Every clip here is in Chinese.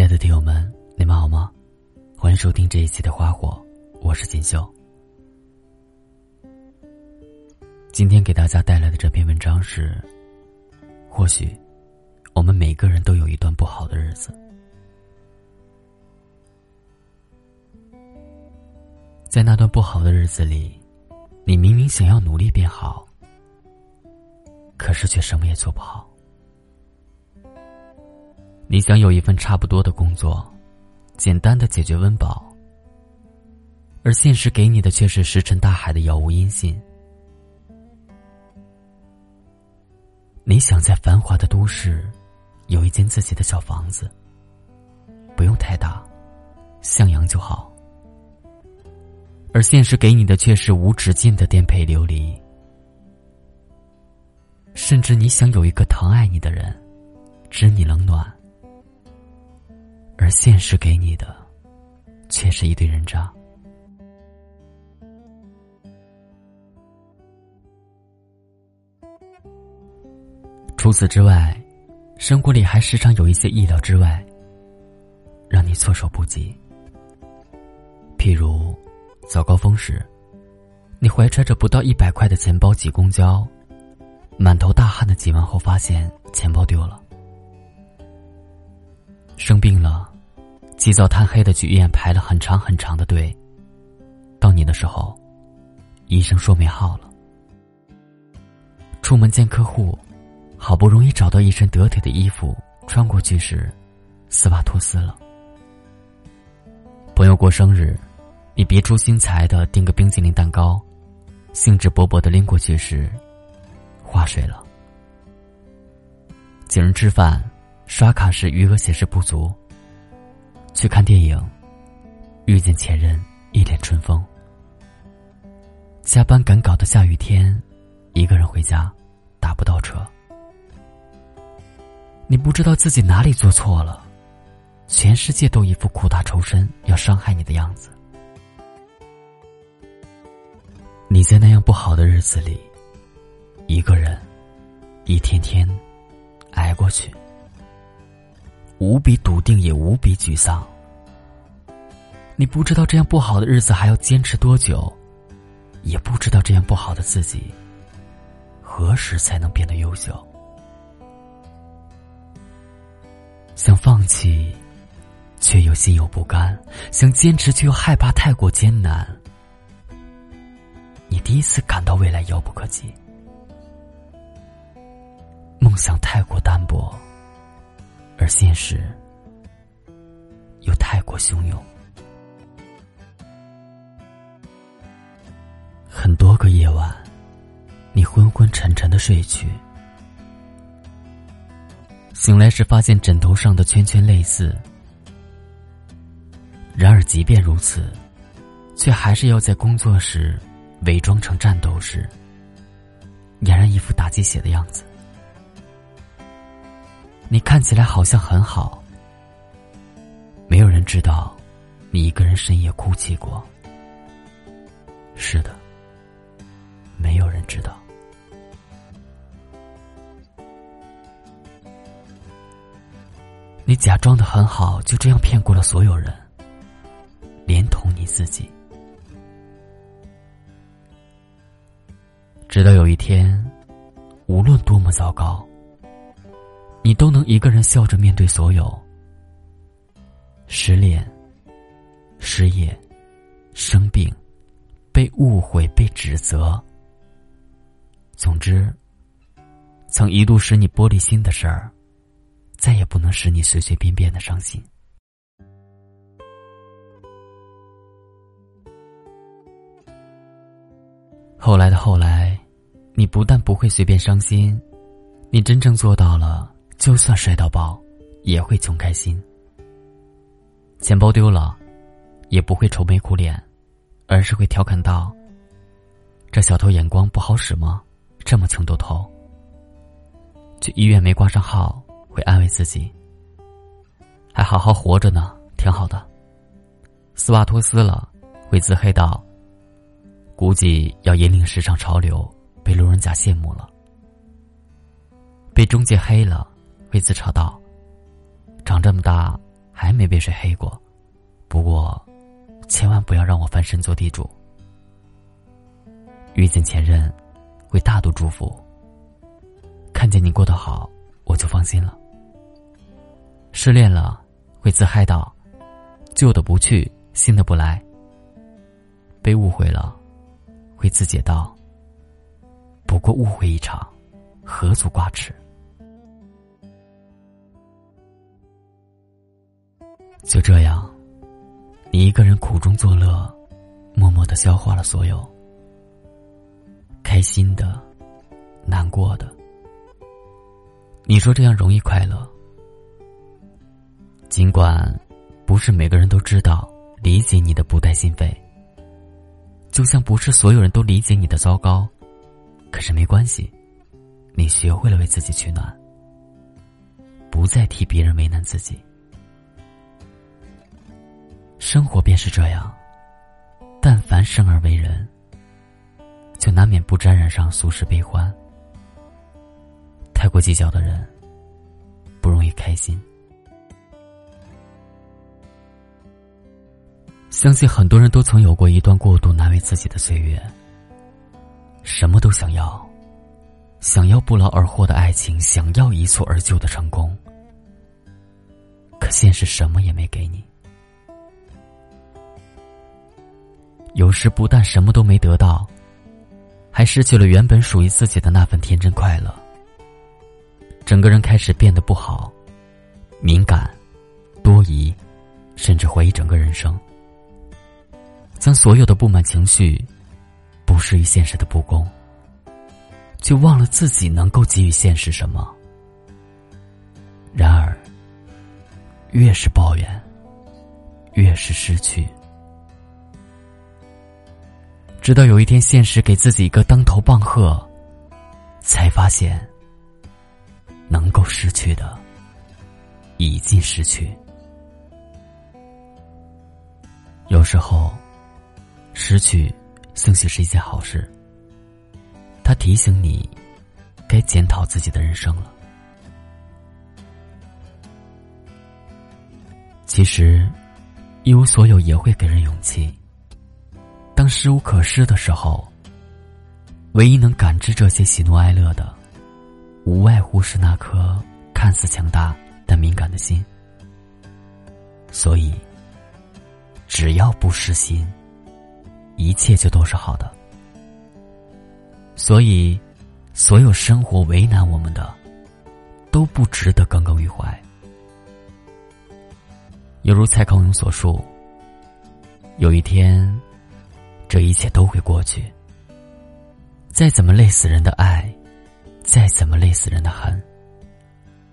亲爱的听友们，你们好吗？欢迎收听这一期的《花火》，我是锦绣。今天给大家带来的这篇文章是：或许我们每个人都有一段不好的日子，在那段不好的日子里，你明明想要努力变好，可是却什么也做不好。你想有一份差不多的工作，简单的解决温饱，而现实给你的却是石沉大海的杳无音信。你想在繁华的都市有一间自己的小房子，不用太大，向阳就好，而现实给你的却是无止境的颠沛流离。甚至你想有一个疼爱你的人，知你冷暖。而现实给你的，却是一堆人渣。除此之外，生活里还时常有一些意料之外，让你措手不及。譬如，早高峰时，你怀揣着不到一百块的钱包挤公交，满头大汗的挤完后，发现钱包丢了。生病了。起早贪黑的去医院排了很长很长的队。到你的时候，医生说没号了。出门见客户，好不容易找到一身得体的衣服穿过去时，丝袜脱丝了。朋友过生日，你别出心裁的订个冰淇淋蛋糕，兴致勃勃的拎过去时，化水了。请人吃饭，刷卡时余额显示不足。去看电影，遇见前任一脸春风。加班赶稿的下雨天，一个人回家，打不到车。你不知道自己哪里做错了，全世界都一副苦大仇深要伤害你的样子。你在那样不好的日子里，一个人，一天天挨过去。无比笃定，也无比沮丧。你不知道这样不好的日子还要坚持多久，也不知道这样不好的自己何时才能变得优秀。想放弃，却又心有不甘；想坚持，却又害怕太过艰难。你第一次感到未来遥不可及，梦想太过单薄。而现实又太过汹涌，多个夜晚，你昏昏沉沉的睡去，醒来时发现枕头上的圈圈类似。然而，即便如此，却还是要在工作时伪装成战斗时，俨然一副打鸡血的样子。你看起来好像很好，没有人知道，你一个人深夜哭泣过。是的，没有人知道。你假装的很好，就这样骗过了所有人，连同你自己。直到有一天，无论多么糟糕。你都能一个人笑着面对所有失恋、失业、生病、被误会、被指责。总之，曾一度使你玻璃心的事儿，再也不能使你随随便便的伤心。后来的后来，你不但不会随便伤心，你真正做到了。就算摔到爆，也会穷开心。钱包丢了，也不会愁眉苦脸，而是会调侃道：“这小偷眼光不好使吗？这么穷都偷。”去医院没挂上号，会安慰自己：“还好好活着呢，挺好的。”丝袜脱丝了，会自黑道：“估计要引领时尚潮流，被路人甲羡慕了。”被中介黑了。会自嘲道：“长这么大，还没被谁黑过，不过，千万不要让我翻身做地主。遇见前任，会大度祝福。看见你过得好，我就放心了。失恋了，会自嗨道：“旧的不去，新的不来。”被误会了，会自解道：“不过误会一场，何足挂齿。”就这样，你一个人苦中作乐，默默的消化了所有，开心的，难过的。你说这样容易快乐？尽管不是每个人都知道、理解你的不带心扉，就像不是所有人都理解你的糟糕，可是没关系，你学会了为自己取暖，不再替别人为难自己。生活便是这样，但凡生而为人，就难免不沾染上俗世悲欢。太过计较的人，不容易开心。相信很多人都曾有过一段过度难为自己的岁月，什么都想要，想要不劳而获的爱情，想要一蹴而就的成功，可现实什么也没给你。有时不但什么都没得到，还失去了原本属于自己的那份天真快乐。整个人开始变得不好，敏感、多疑，甚至怀疑整个人生。将所有的不满情绪，不适于现实的不公，却忘了自己能够给予现实什么。然而，越是抱怨，越是失去。直到有一天，现实给自己一个当头棒喝，才发现，能够失去的已经失去。有时候，失去兴许是一件好事。他提醒你，该检讨自己的人生了。其实，一无所有也会给人勇气。失无可失的时候，唯一能感知这些喜怒哀乐的，无外乎是那颗看似强大但敏感的心。所以，只要不失心，一切就都是好的。所以，所有生活为难我们的，都不值得耿耿于怀。犹如蔡康永所述：“有一天。”这一切都会过去。再怎么累死人的爱，再怎么累死人的恨，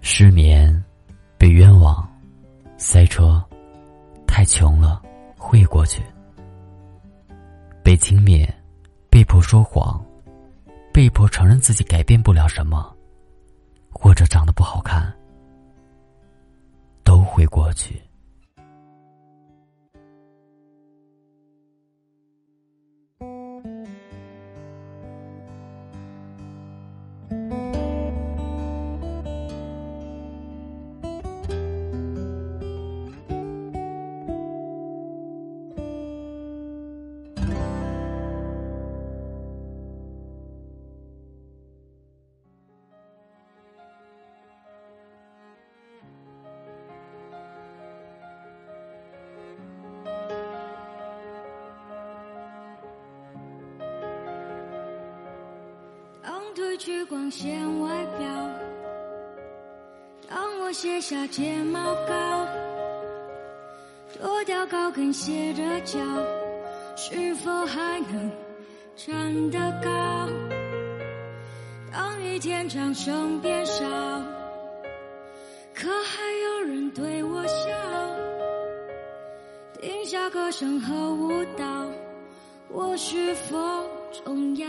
失眠，被冤枉，塞车，太穷了，会过去。被轻蔑，被迫说谎，被迫承认自己改变不了什么，或者长得不好看，都会过去。褪去光鲜外表，当我卸下睫毛膏，脱掉高跟鞋的脚，是否还能站得高？当一天掌声变少，可还有人对我笑？停下歌声和舞蹈，我是否重要？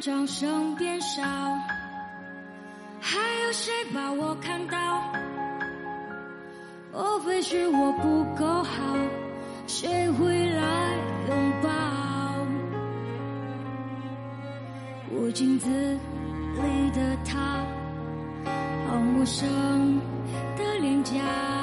掌声变少，还有谁把我看到？莫非是我不够好？谁会来拥抱？我镜子里的他，好陌生的脸颊。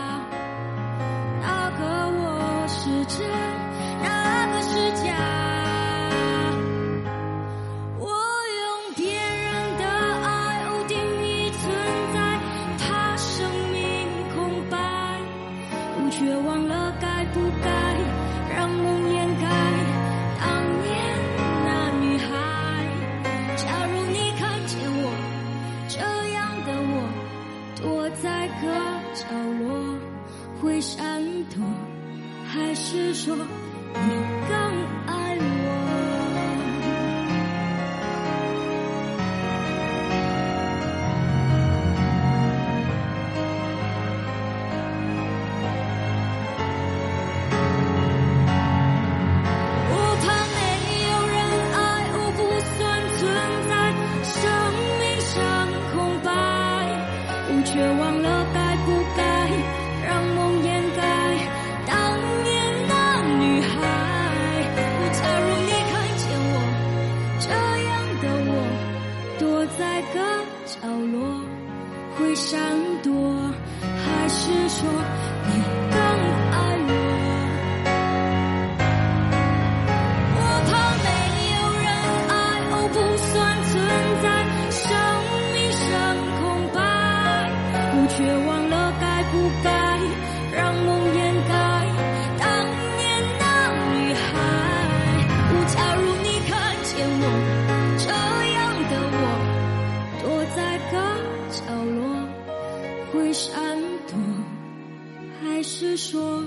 想躲还是说你说